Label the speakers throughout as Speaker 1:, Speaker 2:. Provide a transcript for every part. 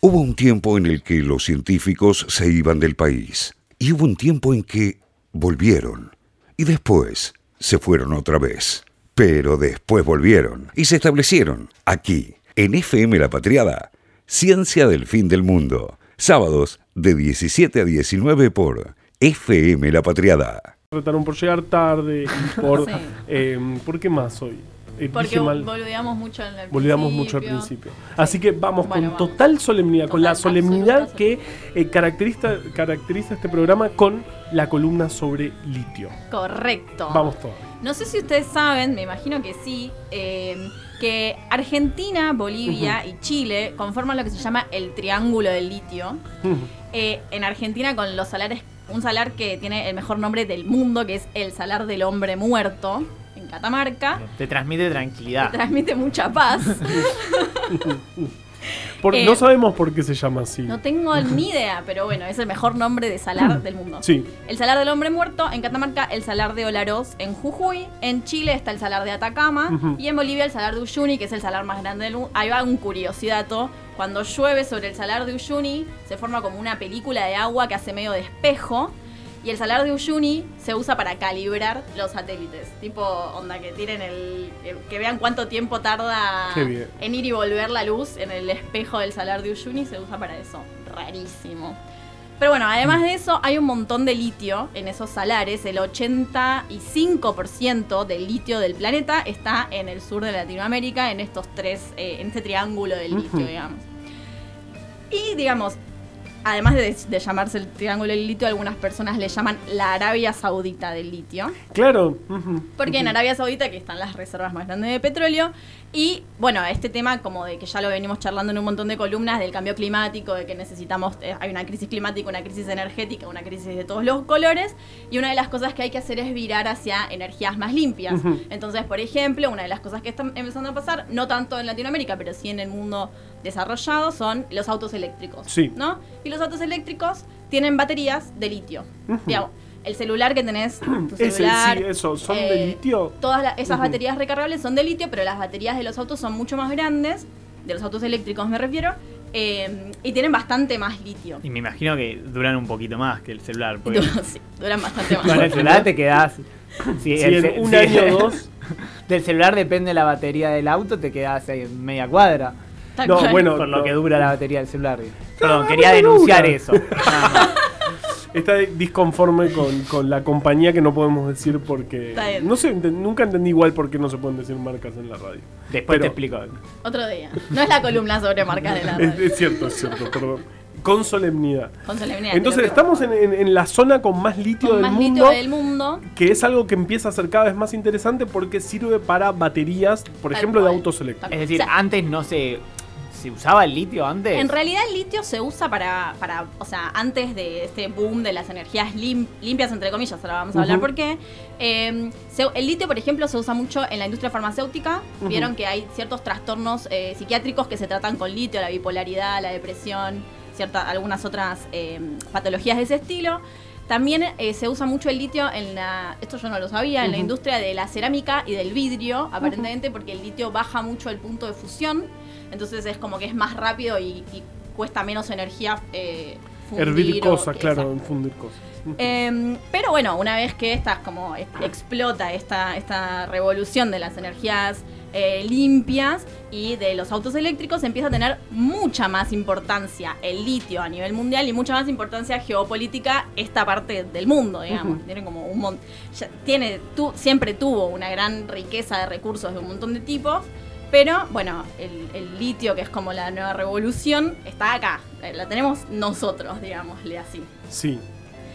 Speaker 1: Hubo un tiempo en el que los científicos se iban del país y hubo un tiempo en que volvieron y después se fueron otra vez. Pero después volvieron y se establecieron aquí, en FM La Patriada, Ciencia del Fin del Mundo, sábados de 17 a 19 por FM La Patriada.
Speaker 2: Trataron por llegar tarde y por...
Speaker 3: Sí.
Speaker 2: eh, ¿Por qué más hoy?
Speaker 3: Porque
Speaker 2: mal.
Speaker 3: mucho
Speaker 2: al
Speaker 3: principio.
Speaker 2: Así que vamos
Speaker 3: Bueno,
Speaker 2: con
Speaker 3: vamos.
Speaker 2: total solemnidad, con la solemnidad que eh, caracteriza, caracteriza este programa con la columna sobre litio.
Speaker 3: Correcto.
Speaker 2: Vamos todos.
Speaker 3: No sé si ustedes saben, me imagino que sí, eh, que Argentina, Bolivia y Chile conforman lo que se llama el Triángulo del Litio. Eh, en Argentina con los salares, un salar que tiene el mejor nombre del mundo, que es el Salar del Hombre Muerto, Catamarca.
Speaker 4: Te transmite tranquilidad.
Speaker 3: Que transmite mucha paz.
Speaker 2: Por-
Speaker 3: Eh,
Speaker 2: no sabemos por qué se llama así.
Speaker 3: No tengo ni idea, pero bueno, es el mejor nombre de salar del mundo.
Speaker 2: Sí.
Speaker 3: El salar del hombre muerto, en Catamarca el salar de Olaroz en Jujuy, en Chile está el salar de Atacama y en Bolivia el salar de Uyuni, que es el salar más grande del mundo. Ahí va un curiosidato. Cuando llueve sobre el salar de Uyuni se forma como una película de agua que hace medio de espejo y el salar de Uyuni se usa para calibrar los satélites. Tipo, onda, que tiren el... que- vean cuánto tiempo tarda en ir y volver la luz en el espejo del salar de Uyuni se usa para eso. Rarísimo. Pero bueno, además de eso, hay un montón de litio en esos salares. El 85% del litio del planeta está en el sur de Latinoamérica, en estos tres, eh, en este triángulo del litio, digamos. Y digamos, además de, de llamarse el triángulo del litio, algunas personas le llaman la Arabia Saudita del litio.
Speaker 2: Claro.
Speaker 3: Porque en. Arabia Saudita, que están las reservas más grandes de petróleo, y bueno, este tema como de que ya lo venimos charlando en un montón de columnas, del cambio climático, de que necesitamos, eh, hay una crisis climática, una crisis energética, una crisis de todos los colores, y una de las cosas que hay que hacer es virar hacia energías más limpias. Entonces, por ejemplo, una de las cosas que están empezando a pasar, no tanto en Latinoamérica, pero sí en el mundo desarrollado, son los autos eléctricos.
Speaker 2: Sí.
Speaker 3: ¿no? Y los autos eléctricos tienen baterías de litio. Digamos, el celular que tenés, tu
Speaker 2: Ese,
Speaker 3: celular,
Speaker 2: sí, eso, ¿son de
Speaker 3: eh,
Speaker 2: litio?
Speaker 3: Todas la- esas baterías recargables son de litio, pero las baterías de los autos son mucho más grandes, de los autos eléctricos me refiero, eh, y tienen bastante más litio.
Speaker 4: Y me imagino que duran un poquito más que el celular. Porque
Speaker 3: sí, duran bastante más.
Speaker 4: con el celular te quedás. Si
Speaker 2: Sí,
Speaker 4: el
Speaker 2: en
Speaker 4: ce-
Speaker 2: un
Speaker 4: si-
Speaker 2: año o dos.
Speaker 4: Del celular depende la batería del auto, te quedás ahí en media cuadra.
Speaker 3: Tal
Speaker 2: No,
Speaker 3: cual.
Speaker 2: bueno,
Speaker 4: Por lo
Speaker 2: no.
Speaker 4: que dura la batería del celular. Perdón, quería denunciar
Speaker 2: dura.
Speaker 4: eso.
Speaker 2: Está disconforme con, con la compañía que no podemos decir porque...
Speaker 3: Está bien.
Speaker 2: No sé, ent- nunca entendí igual por qué no se pueden decir marcas en la radio.
Speaker 4: Después
Speaker 2: Pero-
Speaker 4: te explico.
Speaker 3: Otro día. No es la columna sobre marcas de la
Speaker 2: Es,
Speaker 3: radio.
Speaker 2: es cierto, es cierto, perdón. Con solemnidad.
Speaker 3: Con solemnidad,
Speaker 2: Entonces
Speaker 3: te lo digo.
Speaker 2: estamos en, en- en la zona con más litio
Speaker 3: Con
Speaker 2: del
Speaker 3: más
Speaker 2: mundo,
Speaker 3: litio del mundo.
Speaker 2: que es algo que empieza a ser cada vez más interesante porque sirve para baterías, por
Speaker 3: Tal
Speaker 2: ejemplo, de
Speaker 3: cual.
Speaker 2: autos eléctricos.
Speaker 4: Es decir,
Speaker 3: O sea,
Speaker 4: antes no se. ¿Se usaba el litio antes?
Speaker 3: En realidad el litio se usa para, para o sea, antes de este boom de las energías lim- limpias, entre comillas, ahora vamos a hablar
Speaker 2: Ujú.
Speaker 3: por qué. eh, se- el litio, por ejemplo, se usa mucho en la industria farmacéutica. Vieron que hay ciertos trastornos eh, psiquiátricos que se tratan con litio, la bipolaridad, la depresión, cierta, algunas otras eh, patologías de ese estilo. También eh, se usa mucho el litio en la, esto yo no lo sabía, en la industria de la cerámica y del vidrio, aparentemente porque el litio baja mucho el punto de fusión, entonces es como que es más rápido y, y cuesta menos energía eh, fundir
Speaker 2: Hervir
Speaker 3: o-
Speaker 2: cosas, claro,
Speaker 3: exacto.
Speaker 2: fundir cosas.
Speaker 3: Em, pero bueno, una vez que estas como explota esta, esta revolución de las energías eh, limpias y de los autos eléctricos, empieza a tener mucha más importancia el litio a nivel mundial y mucha más importancia geopolítica esta parte del mundo, digamos. Tiene como un ya tiene, tu- siempre tuvo una gran riqueza de recursos de un montón de tipos. Pero bueno, el, el litio, que es como la nueva revolución, está acá. Eh, La tenemos nosotros, digámosle así.
Speaker 2: Sí.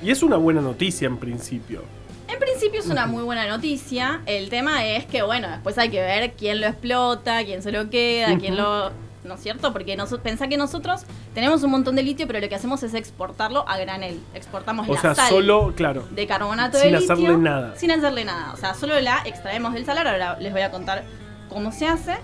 Speaker 2: Y es una buena noticia en principio.
Speaker 3: En principio es una muy buena noticia. El tema es que, bueno, después hay que ver quién lo explota, quién se lo queda, quién lo. ¿No es cierto? Porque noso- pensá que nosotros tenemos un montón de litio, pero lo que hacemos es exportarlo a granel. Exportamos
Speaker 2: O
Speaker 3: la
Speaker 2: sea,
Speaker 3: sal
Speaker 2: solo, claro.
Speaker 3: de carbonato
Speaker 2: sin
Speaker 3: de litio.
Speaker 2: hacerle nada.
Speaker 3: Sin hacerle nada. O sea, solo la extraemos del salar. Ahora les voy a contar cómo se hace.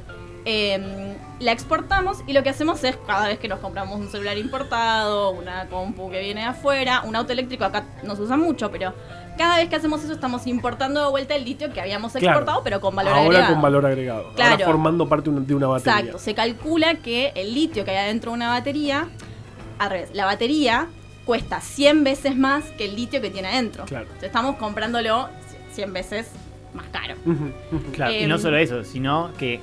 Speaker 3: Eh, la exportamos y lo que hacemos es cada vez que nos compramos un celular importado, una compu que viene de afuera, un auto eléctrico acá no se usa mucho, pero cada vez que hacemos eso estamos importando de vuelta el litio que habíamos
Speaker 2: Claro.
Speaker 3: exportado, pero con valor
Speaker 2: Ahora
Speaker 3: agregado.
Speaker 2: con valor agregado.
Speaker 3: Claro.
Speaker 2: Ahora formando parte de una batería.
Speaker 3: Exacto, se calcula que el litio que hay adentro de una batería, al revés, la batería cuesta 100 veces más que el litio que tiene adentro.
Speaker 2: Claro.
Speaker 3: Entonces estamos comprándolo 100 veces más caro.
Speaker 5: Claro, y
Speaker 3: Em,
Speaker 5: no solo eso, sino que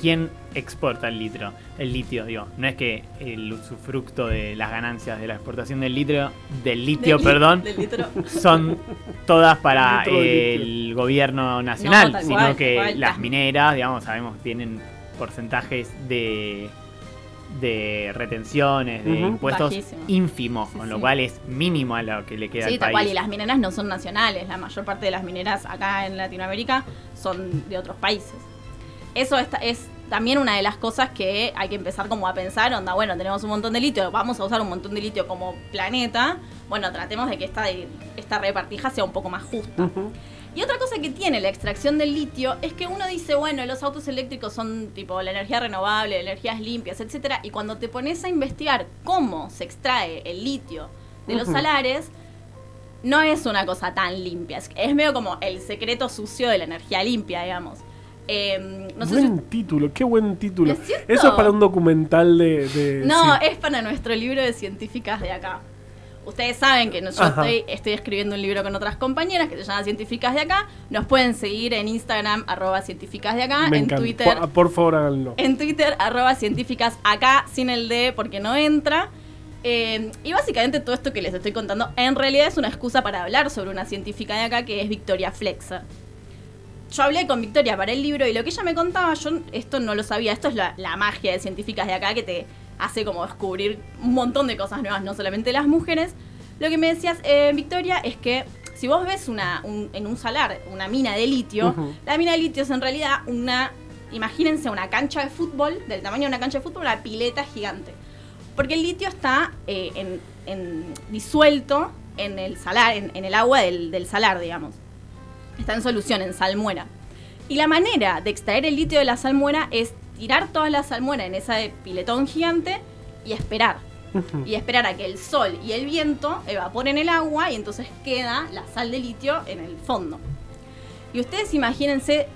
Speaker 5: ¿quién exporta el litro? El litio, digo. No es que el usufructo de las ganancias de la exportación del litro, del litio,
Speaker 3: Del
Speaker 5: perdón,
Speaker 3: del litro.
Speaker 5: son todas para el gobierno nacional, sino
Speaker 3: cual,
Speaker 5: que
Speaker 3: cual.
Speaker 5: las mineras, digamos, sabemos, tienen porcentajes de de retenciones, de impuestos
Speaker 3: Bajísimo.
Speaker 5: ínfimos,
Speaker 3: Sí,
Speaker 5: con
Speaker 3: sí.
Speaker 5: lo cual es mínimo a lo que le queda
Speaker 3: Sí,
Speaker 5: al
Speaker 3: tal
Speaker 5: país.
Speaker 3: cual. Y las mineras no son nacionales. La mayor parte de las mineras acá en Latinoamérica son de otros países. Eso está- es también una de las cosas que hay que empezar como a pensar. Onda, bueno, tenemos un montón de litio, vamos a usar un montón de litio como planeta. Bueno, tratemos de que esta, esta repartija sea un poco más justa. Y otra cosa que tiene la extracción del litio es que uno dice, bueno, los autos eléctricos son tipo la energía renovable, energías limpias, etcétera, y cuando te pones a investigar cómo se extrae el litio de los
Speaker 2: Ujú.
Speaker 3: salares, no es una cosa tan limpia. Es, es medio como el secreto sucio de la energía limpia, digamos. Eh, no sé si
Speaker 2: buen título, qué buen título. Eso es para un documental de. de-
Speaker 3: No,
Speaker 2: sí.
Speaker 3: es para nuestro libro de científicas de acá. Ustedes saben que no- yo estoy, estoy escribiendo un libro con otras compañeras que se llama Científicas de Acá. Nos pueden seguir en Instagram, arroba científicas de acá,
Speaker 2: Me
Speaker 3: en
Speaker 2: encanta.
Speaker 3: Twitter,
Speaker 2: Por, por favor, háganlo.
Speaker 3: en Twitter, arroba científicas acá, sin el D porque no entra. Eh, y básicamente todo esto que les estoy contando en realidad es una excusa para hablar sobre una científica de acá que es Victoria Flexer. Yo hablé con Victoria para el libro y lo que ella me contaba, yo esto no lo sabía, esto es la, la magia de científicas de acá que te hace como descubrir un montón de cosas nuevas, no solamente las mujeres. Lo que me decías, eh, Victoria, es que si vos ves una, un- en un salar una mina de litio, la mina de litio es en realidad una, imagínense una cancha de fútbol, del tamaño de una cancha de fútbol, una pileta gigante. Porque el litio está eh, en- en- disuelto en el salar, en, en el agua del, del salar, digamos. Está en solución, en salmuera. Y la manera de extraer el litio de la salmuera es tirar toda la salmuera en ese piletón gigante y esperar. Y esperar a que el sol y el viento evaporen el agua y entonces queda la sal de litio en el fondo. Y ustedes imagínense,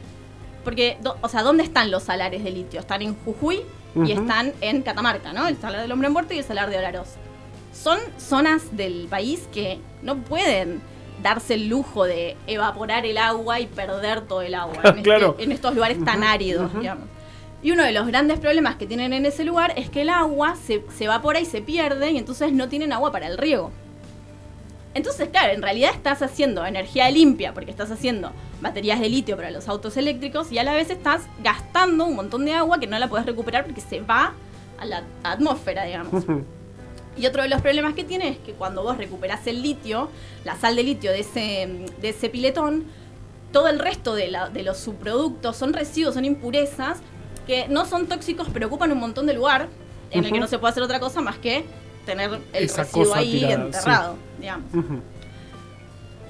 Speaker 3: porque, do- o sea, ¿dónde están los salares de litio? Están en Jujuy y están en Catamarca, ¿no? El salar del hombre muerto y el salar de Olaroz. Son zonas del país que no pueden darse el lujo de evaporar el agua y perder todo el agua en, este-
Speaker 2: Claro.
Speaker 3: en estos lugares tan áridos, digamos. Y uno de los grandes problemas que tienen en ese lugar es que el agua se, se evapora y se pierde y entonces no tienen agua para el riego. Entonces, claro, en realidad estás haciendo energía limpia porque estás haciendo baterías de litio para los autos eléctricos y a la vez estás gastando un montón de agua que no la puedes recuperar porque se va a la atmósfera, digamos. Y otro de los problemas que tiene es que cuando vos recuperás el litio, la sal de litio de ese, de ese piletón, todo el resto de, la- de los subproductos son residuos, son impurezas que no son tóxicos, pero ocupan un montón de lugar en el que no se puede hacer otra cosa más que tener el
Speaker 2: Esa
Speaker 3: residuo ahí
Speaker 2: tirada,
Speaker 3: enterrado, digamos.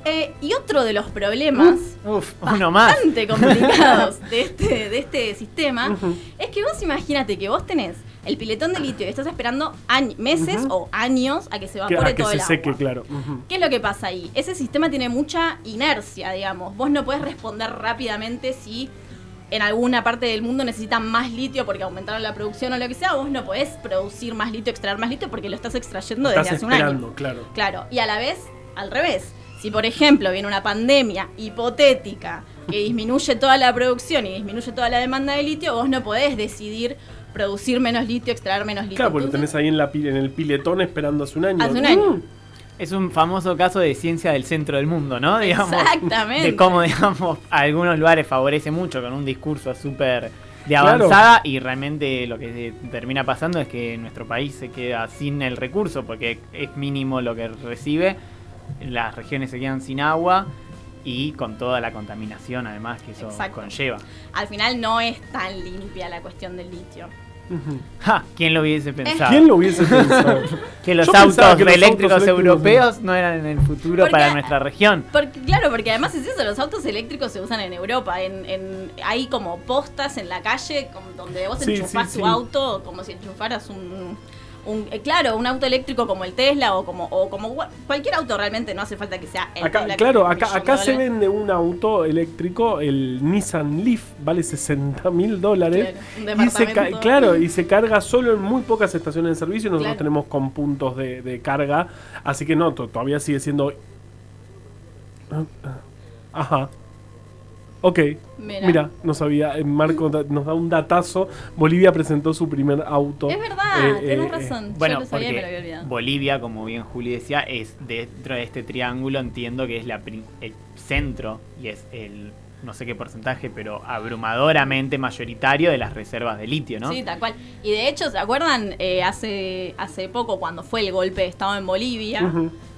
Speaker 3: Eh, y otro de los problemas
Speaker 5: Uf, uno más.
Speaker 3: bastante complicados de este, de este sistema es que vos imagínate que vos tenés el piletón de litio y estás esperando año- meses o años a que se
Speaker 2: Que,
Speaker 3: evapore
Speaker 2: a que
Speaker 3: todo
Speaker 2: se
Speaker 3: el
Speaker 2: seque,
Speaker 3: agua. ¿Qué es lo que pasa ahí? Ese sistema tiene mucha inercia, digamos. Vos no podés responder rápidamente si en alguna parte del mundo necesitan más litio porque aumentaron la producción o lo que sea. Vos no podés producir más litio, extraer más litio porque lo estás extrayendo desde
Speaker 2: Estás
Speaker 3: hace un año.
Speaker 2: claro.
Speaker 3: Claro, y a la vez, al revés. Si, por ejemplo, viene una pandemia hipotética que disminuye toda la producción y disminuye toda la demanda de litio, vos no podés decidir producir menos litio, extraer menos litio.
Speaker 2: Claro, porque lo tenés ahí en, la, en el piletón esperando hace un año.
Speaker 3: Hace un año.
Speaker 2: Mm.
Speaker 5: Es un famoso caso de ciencia del centro del mundo, ¿no? Digamos,
Speaker 3: Exactamente.
Speaker 5: De cómo, digamos, a algunos lugares favorece mucho con un discurso súper de
Speaker 2: Claro.
Speaker 5: avanzada y realmente lo que termina pasando es que nuestro país se queda sin el recurso porque es mínimo lo que recibe, las regiones se quedan sin agua y con toda la contaminación además que eso
Speaker 3: Exacto.
Speaker 5: conlleva.
Speaker 3: al final no es tan limpia la cuestión del litio.
Speaker 5: Ja, ¿Quién lo hubiese pensado?
Speaker 2: ¿Quién lo hubiese pensado?
Speaker 5: Que los
Speaker 2: Yo
Speaker 5: autos
Speaker 2: que los
Speaker 5: eléctricos
Speaker 2: autos eléctricos-
Speaker 5: europeos no eran en el futuro
Speaker 3: Porque-
Speaker 5: para nuestra región.
Speaker 3: Porque, claro, porque además es eso, los autos eléctricos se usan en Europa. En, en- hay como postas en la calle donde vos
Speaker 2: Sí,
Speaker 3: enchufás
Speaker 2: sí,
Speaker 3: tu
Speaker 2: sí.
Speaker 3: auto como si enchufaras un, un- eh, claro, un auto eléctrico como el Tesla o como, o como gua- cualquier auto realmente, no hace falta que sea el
Speaker 2: Acá,
Speaker 3: Tesla.
Speaker 2: claro, acá, acá se vende un auto eléctrico, el Nissan Leaf, vale 60 mil dólares.
Speaker 3: Claro,
Speaker 2: Y se claro, y se carga solo en muy pocas estaciones de servicio. Nosotros
Speaker 3: Claro.
Speaker 2: tenemos con puntos de, de carga. Así que no, to- todavía sigue siendo. Ah, ah. Ajá. Ok.
Speaker 3: Mira.
Speaker 2: Mira, no sabía. eh, Marco da- nos da un datazo. Bolivia presentó su primer auto.
Speaker 3: Es verdad,
Speaker 2: Eh,
Speaker 3: tenés
Speaker 2: eh,
Speaker 3: razón.
Speaker 5: Bueno,
Speaker 3: Yo lo sabía y me lo había
Speaker 5: porque
Speaker 3: olvidado.
Speaker 5: Bolivia, como bien Juli decía, es dentro de este triángulo, entiendo que es la el centro y es el, no sé qué porcentaje, pero abrumadoramente mayoritario de las reservas de litio, ¿no?
Speaker 3: Sí, tal cual. Y de hecho, ¿se acuerdan? Eh, hace, hace poco, cuando fue el golpe de Estado en Bolivia,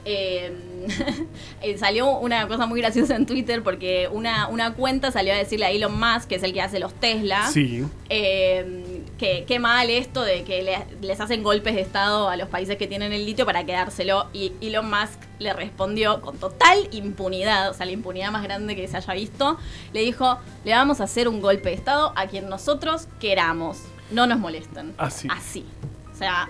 Speaker 3: eh, salió una cosa muy graciosa en Twitter porque una, una cuenta salió a decirle a Elon Musk, que es el que hace los Tesla,
Speaker 2: Sí.
Speaker 3: eh, que qué mal esto de que le- les hacen golpes de Estado a los países que tienen el litio para quedárselo. Y Elon Musk le respondió con total impunidad, o sea, la impunidad más grande que se haya visto. Le dijo, le vamos a hacer un golpe de Estado a quien nosotros queramos. No nos molesten.
Speaker 2: Así.
Speaker 3: Así. O sea,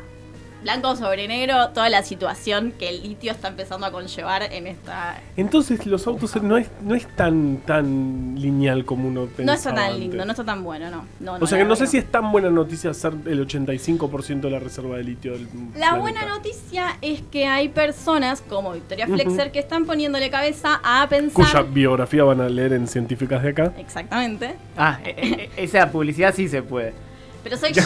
Speaker 3: blanco sobre negro, toda la situación que el litio está empezando a conllevar en esta...
Speaker 2: Entonces los autos no es, no es tan, tan lineal como uno pensaba.
Speaker 3: No está tan
Speaker 2: antes.
Speaker 3: lindo, no está tan bueno, no. no,
Speaker 2: O sea que no sé si es tan buena noticia ser el 85% de la reserva de litio del
Speaker 3: La
Speaker 2: planeta.
Speaker 3: buena noticia es que hay personas como Victoria. Flexer que están poniéndole cabeza a pensar.
Speaker 2: Cuya biografía van a leer en Científicas de acá.
Speaker 3: Exactamente.
Speaker 5: Ah, e- e- e- esa publicidad sí se puede.
Speaker 3: Pero soy yo.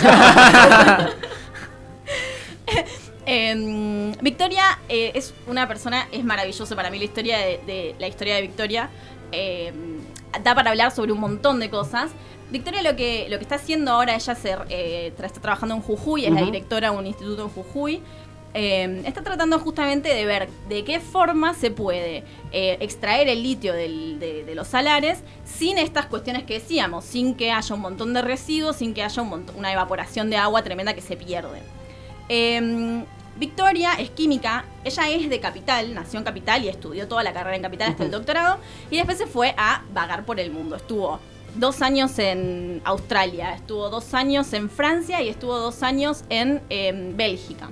Speaker 3: Em, Victoria eh, es una persona, es maravillosa para mí la historia de, de- la historia de Victoria. em, da para hablar sobre un montón de cosas. Victoria lo que, lo que está haciendo ahora, ella se, eh, está trabajando en Jujuy, es la directora de un instituto en Jujuy. Eh, está tratando justamente de ver de qué forma se puede eh, extraer el litio del- de, de los salares sin estas cuestiones que decíamos, sin que haya un montón de residuos, sin que haya un montón- una evaporación de agua tremenda que se pierde. Eh, Victoria es química, ella es de Capital, nació en Capital y estudió toda la carrera en Capital hasta el doctorado y después se fue a vagar por el mundo. Estuvo dos años en Australia, estuvo dos años en Francia y estuvo dos años en em, Bélgica.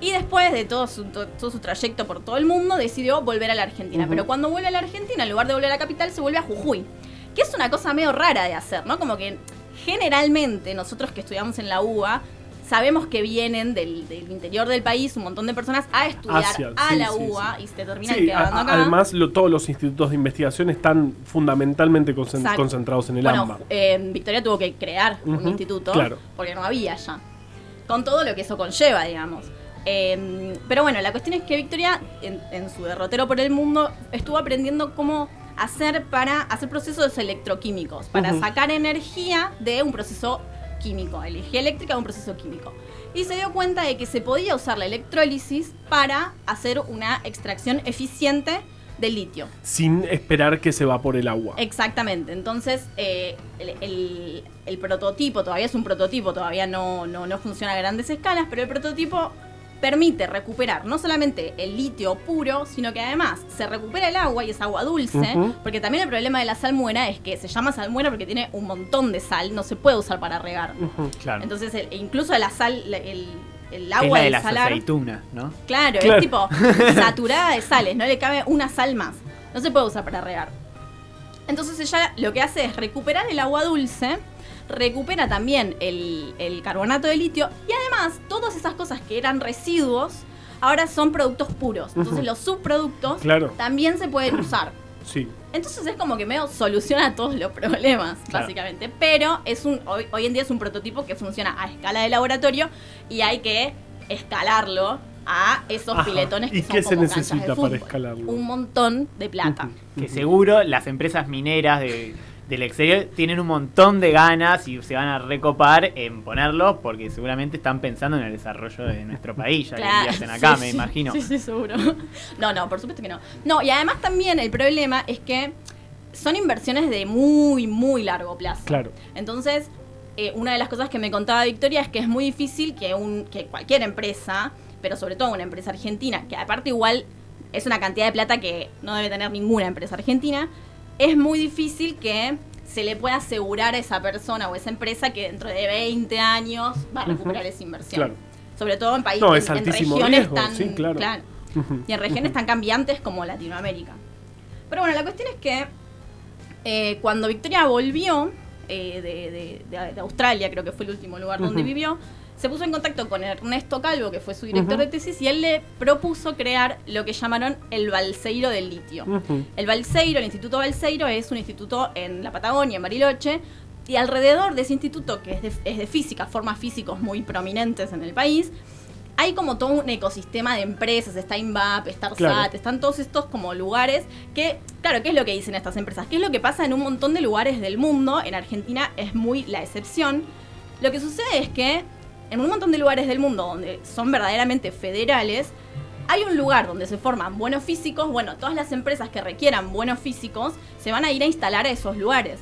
Speaker 3: Y después de todo su, to- todo su trayecto por todo el mundo, decidió volver a la Argentina. Pero cuando vuelve a la Argentina, en lugar de volver a Capital, se vuelve a Jujuy. Que es una cosa medio rara de hacer, ¿no? Como que generalmente nosotros que estudiamos en la UBA, sabemos que vienen del, del interior del país un montón de personas a estudiar a
Speaker 2: sí,
Speaker 3: la
Speaker 2: sí,
Speaker 3: UBA
Speaker 2: sí.
Speaker 3: y se terminan
Speaker 2: Sí,
Speaker 3: quedando
Speaker 2: a-
Speaker 3: acá.
Speaker 2: además lo- todos los institutos de investigación están fundamentalmente concentrados en el
Speaker 3: bueno,
Speaker 2: AMBA.
Speaker 3: eh, Victoria tuvo que crear un instituto
Speaker 2: claro.
Speaker 3: porque no había ya. Con todo lo que eso conlleva, digamos. Eh, pero bueno, la cuestión es que Victoria, en, en su derrotero por el mundo, estuvo aprendiendo cómo hacer para hacer procesos electroquímicos, para sacar energía de un proceso químico, energía eléctrica un proceso químico. Y se dio cuenta de que se podía usar la electrólisis para hacer una extracción eficiente del litio.
Speaker 2: Sin esperar que se va por el agua.
Speaker 3: Exactamente, entonces eh, el, el- el prototipo, todavía es un prototipo, todavía no, no, no funciona a grandes escalas, pero el prototipo permite recuperar no solamente el litio puro, sino que además se recupera el agua y es agua dulce, porque también el problema de la salmuera es que se llama salmuera porque tiene un montón de sal, no se puede usar para regar.
Speaker 5: Claro.
Speaker 3: Entonces, el- incluso la sal, la- el, el
Speaker 5: es
Speaker 3: agua
Speaker 5: la de las
Speaker 3: salar...
Speaker 5: aceitunas, ¿no?
Speaker 3: Claro,
Speaker 2: Claro.
Speaker 3: es tipo saturada de sales, no le cabe una sal más. No se puede usar para regar. Entonces ella lo que hace es recuperar el agua dulce, recupera también el, el carbonato de litio y además todas esas cosas que eran residuos ahora son productos puros. Entonces los subproductos
Speaker 2: Claro.
Speaker 3: también se pueden usar.
Speaker 2: Sí.
Speaker 3: Entonces es como que medio soluciona todos los problemas,
Speaker 5: Claro.
Speaker 3: básicamente. Pero es un hoy, hoy en día es un prototipo que funciona a escala de laboratorio y hay que escalarlo a esos
Speaker 2: Ajá.
Speaker 3: piletones que
Speaker 2: ¿Y
Speaker 3: son
Speaker 2: qué se
Speaker 3: como
Speaker 2: necesita para
Speaker 3: fútbol.
Speaker 2: escalarlo?
Speaker 3: Un montón de plata.
Speaker 5: Que seguro las empresas mineras de- del exterior tienen un montón de ganas y se van a recopar en ponerlo porque seguramente están pensando en el desarrollo de nuestro país, ya que hacen acá,
Speaker 3: sí,
Speaker 5: me
Speaker 3: sí,
Speaker 5: imagino.
Speaker 3: Sí, sí, seguro. No, no, por supuesto que no. No, y además también el problema es que son inversiones de muy, muy largo plazo.
Speaker 2: Claro.
Speaker 3: Entonces, eh, una de las cosas que me contaba Victoria es que es muy difícil que, un, que cualquier empresa, pero sobre todo una empresa argentina, que aparte igual es una cantidad de plata que no debe tener ninguna empresa argentina, es muy difícil que se le pueda asegurar a esa persona o esa empresa que dentro de 20 años va a recuperar esa inversión.
Speaker 2: Claro.
Speaker 3: Sobre todo en países,
Speaker 2: No, es
Speaker 3: en,
Speaker 2: altísimo
Speaker 3: regiones
Speaker 2: riesgo,
Speaker 3: tan...
Speaker 2: sí, claro. Ujú.
Speaker 3: Y en regiones tan cambiantes como Latinoamérica. Pero bueno, la cuestión es que eh, cuando Victoria volvió eh, de, de- de- de Australia, creo que fue el último lugar donde vivió, se puso en contacto con Ernesto Calvo, que fue su director
Speaker 2: Ujú.
Speaker 3: de tesis, y él le propuso crear lo que llamaron el Balseiro del litio.
Speaker 2: Ujú.
Speaker 3: El Balseiro, el Instituto Balseiro, es un instituto en la Patagonia, en Bariloche, y alrededor de ese instituto, que es de, es de física, forma físicos muy prominentes en el país, hay como todo un ecosistema de empresas, está INVAP, está ARSAT,
Speaker 2: Claro.
Speaker 3: están todos estos como lugares que, claro, ¿qué es lo que dicen estas empresas? ¿Qué es lo que pasa en un montón de lugares del mundo? En Argentina es muy la excepción. Lo que sucede es que en un montón de lugares del mundo donde son verdaderamente federales, hay un lugar donde se forman buenos físicos, bueno, todas las empresas que requieran buenos físicos se van a ir a instalar a esos lugares.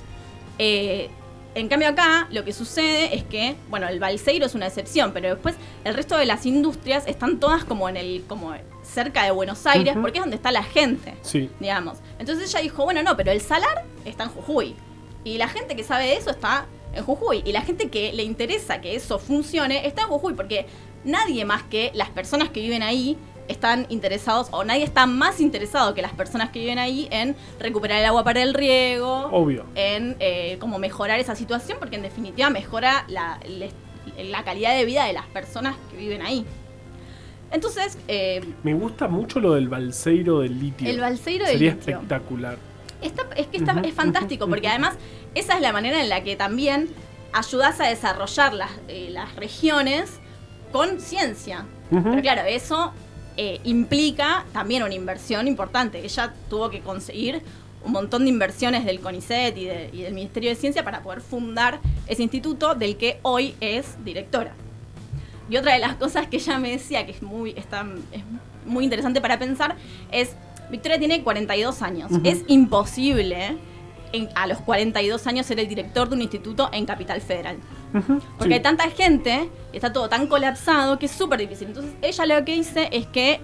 Speaker 3: Eh, en cambio acá lo que sucede es que, bueno, el Balseiro es una excepción, pero después el resto de las industrias están todas como en el, como cerca de Buenos Aires, porque es donde está la gente,
Speaker 2: Sí.
Speaker 3: digamos. Entonces ella dijo, bueno, no, pero el salar está en Jujuy. Y la gente que sabe de eso está en Jujuy. Y la gente que le interesa que eso funcione está en Jujuy, porque nadie más que las personas que viven ahí están interesados, o nadie está más interesado que las personas que viven ahí en recuperar el agua para el riego,
Speaker 2: Obvio.
Speaker 3: en eh, como mejorar esa situación, porque en definitiva mejora la, la calidad de vida de las personas que viven ahí. Entonces, eh,
Speaker 2: Me gusta mucho lo del balseiro del litio.
Speaker 3: el balseiro del
Speaker 2: Sería
Speaker 3: litio.
Speaker 2: espectacular.
Speaker 3: Está- es que está- es fantástico, porque además esa es la manera en la que también ayudas a desarrollar las, eh, las regiones con ciencia. Pero claro, eso eh, implica también una inversión importante. Ella tuvo que conseguir un montón de inversiones del CONICET y, de- y del Ministerio de Ciencia para poder fundar ese instituto del que hoy es directora. Y otra de las cosas que ella me decía, que es muy, está, es muy interesante para pensar, es, Victoria tiene 42 años. Es imposible en- a los 42 años ser el director de un instituto en Capital Federal. Porque
Speaker 2: Sí.
Speaker 3: hay tanta gente, está todo tan colapsado que es súper difícil. Entonces ella lo que dice es que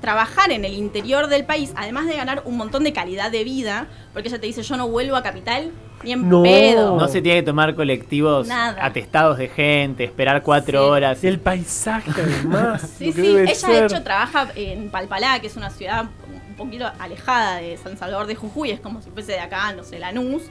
Speaker 3: trabajar en el interior del país, además de ganar un montón de calidad de vida, porque ella te dice yo no vuelvo a Capital ni en
Speaker 2: No.
Speaker 3: pedo.
Speaker 5: No se tiene que tomar colectivos
Speaker 3: Nada.
Speaker 5: atestados de gente, esperar cuatro
Speaker 3: Sí.
Speaker 5: horas.
Speaker 2: El paisaje, además.
Speaker 3: Sí, sí, ella
Speaker 2: ser.
Speaker 3: de hecho trabaja en Palpalá, que es una ciudad un poquito alejada de San Salvador de Jujuy, es como si fuese de acá, no sé, Lanús.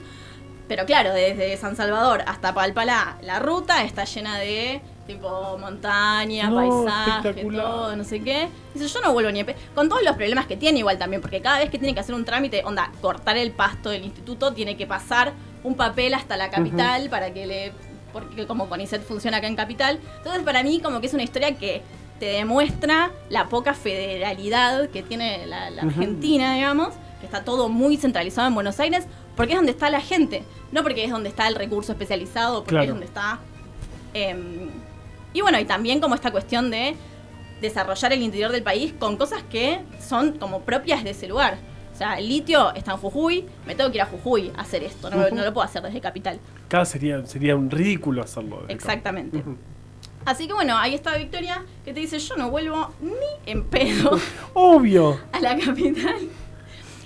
Speaker 3: Pero claro, desde San Salvador hasta Palpalá, la ruta está llena de tipo montañas,
Speaker 2: No,
Speaker 3: paisaje, todo, no sé qué. Dice, yo no vuelvo ni a pe-". Con todos los problemas que tiene igual también, porque cada vez que tiene que hacer un trámite, onda, cortar el pasto del instituto, tiene que pasar un papel hasta la capital para que le... Porque como CONICET funciona acá en capital. Entonces para mí como que es una historia que te demuestra la poca federalidad que tiene la. Argentina, digamos, que está todo muy centralizado en Buenos Aires, porque es donde está la gente, no porque es donde está el recurso especializado, porque
Speaker 2: Claro.
Speaker 3: es donde está... em, y bueno, y también como esta cuestión de desarrollar el interior del país con cosas que son como propias de ese lugar. O sea, el litio está en Jujuy, me tengo que ir a Jujuy a hacer esto, no, lo puedo hacer desde Capital.
Speaker 2: Acá sería, sería un ridículo hacerlo. desde.
Speaker 3: Exactamente. Así que bueno, ahí está Victoria que te dice, yo no vuelvo ni en pedo
Speaker 2: Obvio.
Speaker 3: a la capital.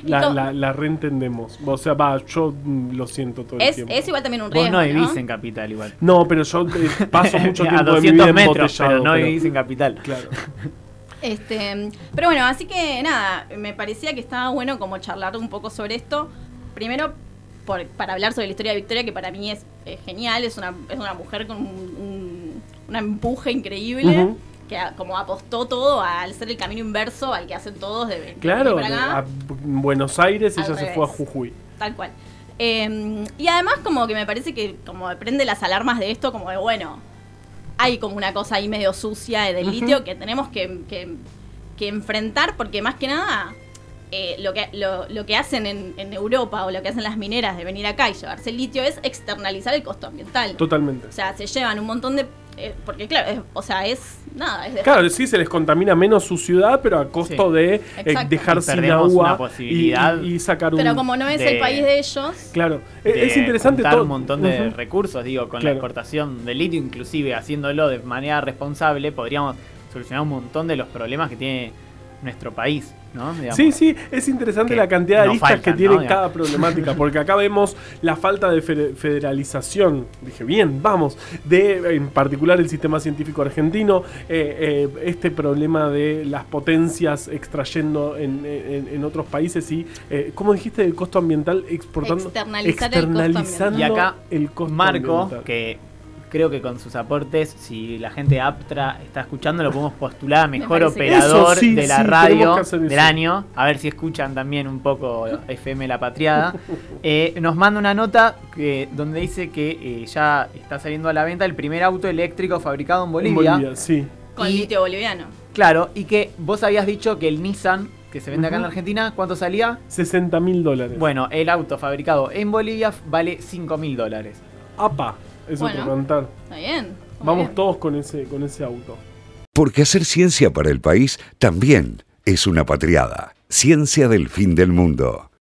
Speaker 2: La, la, la reentendemos. O sea, va, yo mm, lo siento todo el
Speaker 3: es,
Speaker 2: tiempo.
Speaker 3: es igual también un
Speaker 5: Vos
Speaker 3: riesgo,
Speaker 5: no vivís
Speaker 3: ¿no?
Speaker 5: en capital igual.
Speaker 2: No, pero yo eh, paso mucho
Speaker 5: a
Speaker 2: tiempo de mi
Speaker 5: 200
Speaker 2: vida
Speaker 5: metros,
Speaker 2: embotellado.
Speaker 5: pero no
Speaker 2: pero-
Speaker 5: vivís en capital.
Speaker 2: Claro.
Speaker 3: Este, pero bueno, así que nada, me parecía que estaba bueno como charlar un poco sobre esto. Primero, por- para hablar sobre la historia de Victoria, que para mí es, es genial, es una, es una mujer con un, un- un empuje increíble. Que como apostó todo al ser el camino inverso al que hacen todos de venir
Speaker 2: Claro,
Speaker 3: acá.
Speaker 2: a Buenos Aires
Speaker 3: Al
Speaker 2: ella se fue a Jujuy.
Speaker 3: Tal cual. Eh, y además como que me parece que como prende las alarmas de esto, como de bueno, hay como una cosa ahí medio sucia del litio que tenemos que, que- que enfrentar porque más que nada eh, lo, que, lo, lo que hacen en, en Europa o lo que hacen las mineras de venir acá y llevarse el litio es externalizar el costo ambiental.
Speaker 2: Totalmente.
Speaker 3: O sea, se llevan un montón de eh, porque claro, es- o sea, es nada, es
Speaker 2: Claro, sí, se les contamina menos su ciudad, pero a costo
Speaker 5: Sí.
Speaker 2: de eh, dejar
Speaker 5: Y
Speaker 2: sin agua
Speaker 5: posibilidad.
Speaker 2: y, y sacar un...
Speaker 3: Pero como no es el
Speaker 5: de-
Speaker 3: país de ellos,
Speaker 2: Claro,
Speaker 5: de
Speaker 2: es interesante todo...
Speaker 5: un montón de recursos, digo, con
Speaker 2: Claro.
Speaker 5: la exportación de litio, inclusive haciéndolo de manera responsable, podríamos solucionar un montón de los problemas que tiene nuestro país, ¿no? Digamos.
Speaker 2: Sí, sí, es interesante la cantidad de
Speaker 5: no
Speaker 2: aristas
Speaker 5: faltan,
Speaker 2: que tiene
Speaker 5: ¿no?
Speaker 2: cada problemática, porque acá vemos la falta de fe- federalización, dije bien, vamos, de en particular el sistema científico argentino, eh, eh, este problema de las potencias extrayendo en, en- en otros países y, eh, ¿cómo dijiste del costo ambiental? Exportando,
Speaker 3: Externalizar el costo
Speaker 2: externalizando
Speaker 5: Y acá,
Speaker 2: el costo
Speaker 5: Marco,
Speaker 2: ambiental.
Speaker 5: que creo que con sus aportes, si la gente aptra está escuchando, lo podemos postular a mejor operador
Speaker 2: sí,
Speaker 5: de la
Speaker 2: sí,
Speaker 5: radio del año. A ver si escuchan también un poco FM La Patriada. Eh, nos manda una nota que, donde dice que eh, ya está saliendo a la venta el primer auto eléctrico fabricado en
Speaker 2: En
Speaker 5: Bolivia.
Speaker 2: Bolivia, sí.
Speaker 3: con litio boliviano.
Speaker 5: Claro, y que vos habías dicho que el Nissan, que se vende acá en la. Argentina, ¿cuánto salía?
Speaker 2: 60 mil dólares.
Speaker 5: Bueno, el auto fabricado en Bolivia vale 5 mil dólares.
Speaker 2: APA, eso
Speaker 3: Bueno.
Speaker 2: por contar.
Speaker 3: Está bien.
Speaker 2: Vamos
Speaker 3: bien.
Speaker 2: todos con ese, con ese auto.
Speaker 1: Porque hacer ciencia para el país también es una patriada. Ciencia del fin del mundo.